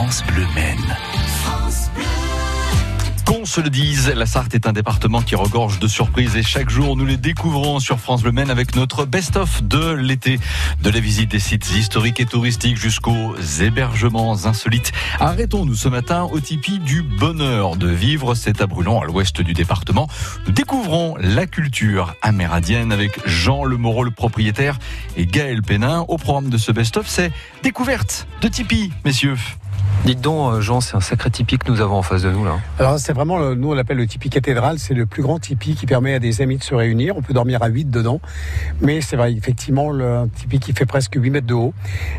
France Bleu Maine. Qu'on se le dise, la Sarthe est un département qui regorge de surprises et chaque jour nous les découvrons sur France Bleu Maine avec notre best-of de l'été. De la visite des sites historiques et touristiques jusqu'aux hébergements insolites. Arrêtons-nous ce matin au tipi du bonheur de vivre. C'est à Brulon, à l'ouest du département. Nous découvrons la culture amérindienne avec Jean Lemoreau, le propriétaire, et Gaël Pénin. Au programme de ce best-of, c'est découverte de tipi, messieurs. Dites donc, euh, Jean, c'est un sacré tipi que nous avons en face de nous là. Alors c'est vraiment, nous on l'appelle le tipi cathédrale, c'est le plus grand tipi qui permet à des amis de se réunir. On peut dormir à 8 dedans, mais c'est vrai, effectivement, le un tipi qui fait presque 8 mètres de haut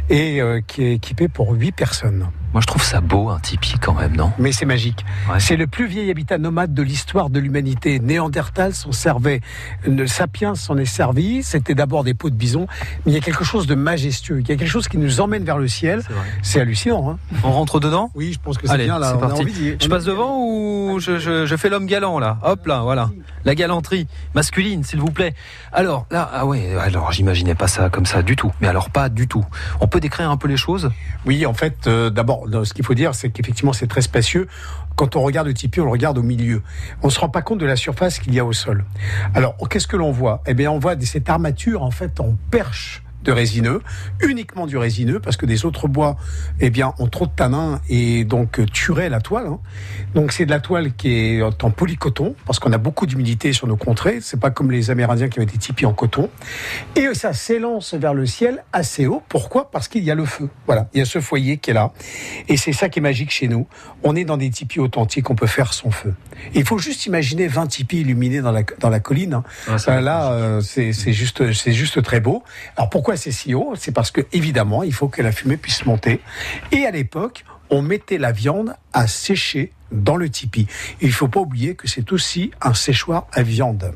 et euh, qui est équipé pour 8 personnes. Moi, je trouve ça beau, un tipi quand même, non? Mais c'est magique. Ouais. C'est le plus vieil habitat nomade de l'histoire de l'humanité. Néandertal s'en servait, le sapiens s'en est servi. C'était d'abord des peaux de bison, mais il y a quelque chose de majestueux. Il y a quelque chose qui nous emmène vers le ciel. C'est hallucinant. Hein On rentre dedans? Oui, je pense que c'est bien là. on a parti. envie Je passe devant ou je, je- je fais l'homme galant là? Hop là, voilà. La galanterie masculine, s'il vous plaît. Alors là, ah ouais, alors j'imaginais pas ça comme ça du tout. Mais alors pas du tout. On peut décrire un peu les choses? Oui, en fait, euh, d'abord, ce qu'il faut dire, c'est qu'effectivement, c'est très spacieux. Quand on regarde le tipi, on le regarde au milieu. On se rend pas compte de la surface qu'il y a au sol. Alors, qu'est-ce que l'on voit? Eh bien, on voit cette armature, en fait, en perche de résineux, uniquement du résineux, parce que des autres bois, eh bien, ont trop de tanins et donc tueraient la toile. hein. Donc, c'est de la toile qui est en polycoton, parce qu'on a beaucoup d'humidité sur nos contrées. C'est pas comme les Amérindiens qui avaient des tipis en coton. Et ça s'élance vers le ciel assez haut. Pourquoi? Parce qu'il y a le feu. Voilà, il y a ce foyer qui est là. Et c'est ça qui est magique chez nous. On est dans des tipis authentiques, on peut faire son feu. Et il faut juste imaginer 20 tipis illuminés dans la, dans la colline. hein. Euh, là, euh, c'est c'est juste, c'est juste très beau. Alors pourquoi c'est si haut? C'est parce que évidemment, il faut que la fumée puisse monter. Et à l'époque, on mettait la viande à sécher dans le tipi. Il faut pas oublier que c'est aussi un séchoir à viande.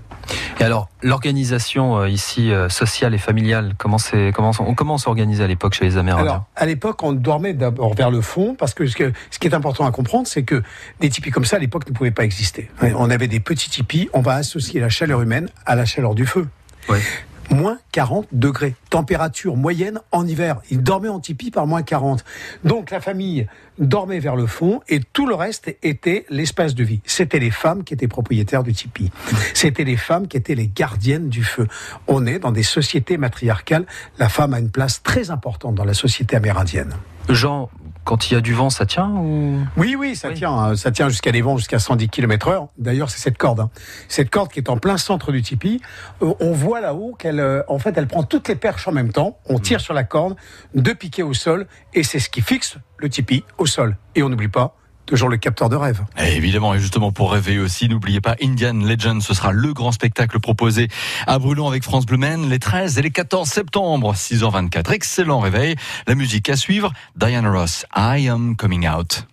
Et alors, l'organisation euh, ici euh, sociale et familiale, comment comment on comment on s'organisait à l'époque chez les Amérindiens? Alors, à l'époque, on dormait d'abord vers le fond, parce que ce, que ce qui est important à comprendre, c'est que des tipis comme ça, à l'époque, ne pouvaient pas exister. On avait des petits tipis, on va associer la chaleur humaine à la chaleur du feu. Ouais. Moins 40 degrés. Température moyenne en hiver. Ils dormaient en tipi par moins 40. Donc la famille dormait vers le fond et tout le reste était l'espace de vie. C'était les femmes qui étaient propriétaires du tipi. C'était les femmes qui étaient les gardiennes du feu. On est dans des sociétés matriarcales. La femme a une place très importante dans la société amérindienne. Jean, quand il y a du vent, ça tient ou? Oui, oui, ça Oui. tient. hein. Ça tient jusqu'à des vents jusqu'à 110 km heure. D'ailleurs, c'est cette corde. hein. Cette corde qui est en plein centre du tipi. Euh, on voit là-haut qu'elle, euh, en fait, elle prend toutes les perches en même temps. On tire sur la corde, deux piquets au sol, et c'est ce qui fixe le tipi au sol. Et on n'oublie pas, toujours le capteur de rêve. Et évidemment, et justement pour rêver aussi, n'oubliez pas Indian Legend, ce sera le grand spectacle proposé à Brulon avec France Bleu Maine les 13 et les 14 septembre, 6h24. Excellent réveil. La musique à suivre, Diana Ross, I Am Coming Out.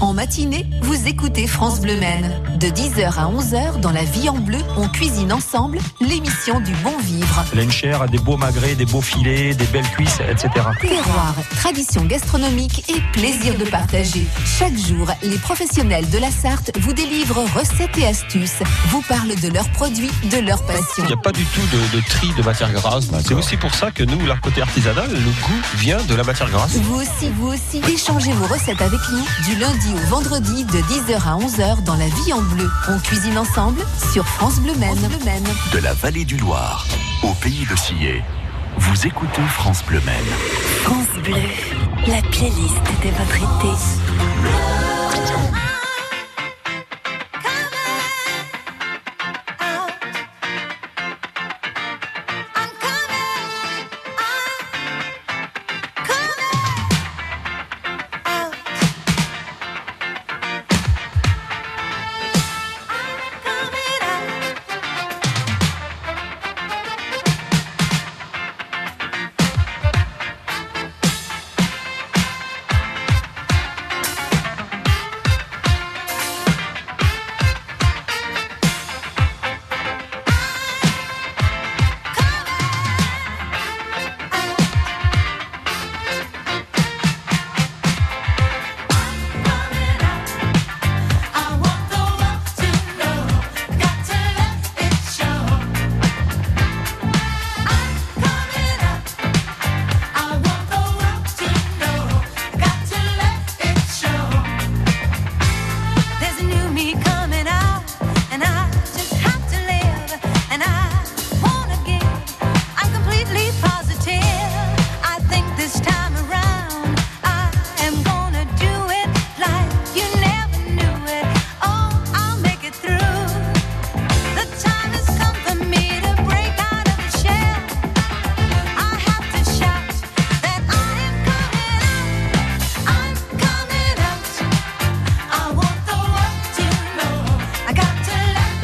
En matinée, vous écoutez France Bleu Maine. De 10h à 11h, dans La Vie en Bleu, on cuisine ensemble l'émission du bon vivre. Elle a des beaux magrets, des beaux filets, des belles cuisses, etc. Terroir, tradition gastronomique et plaisir de partager. Chaque jour, les professionnels de la Sarthe vous délivrent recettes et astuces, vous parlent de leurs produits, de leur passion. Il n'y a pas du tout de, de tri de matière grasse. C'est aussi pour ça que nous, leur côté artisanal, le goût vient de la matière grasse. Vous aussi, vous aussi, échangez vos recettes avec nous du lundi au vendredi de 10h à 11h dans La Vie en Bleu. On cuisine ensemble sur France Bleu Maine. Bleu Maine. De la vallée du Loir au pays de Sillé, vous écoutez France Bleu Maine. France Bleu, la playlist de votre été.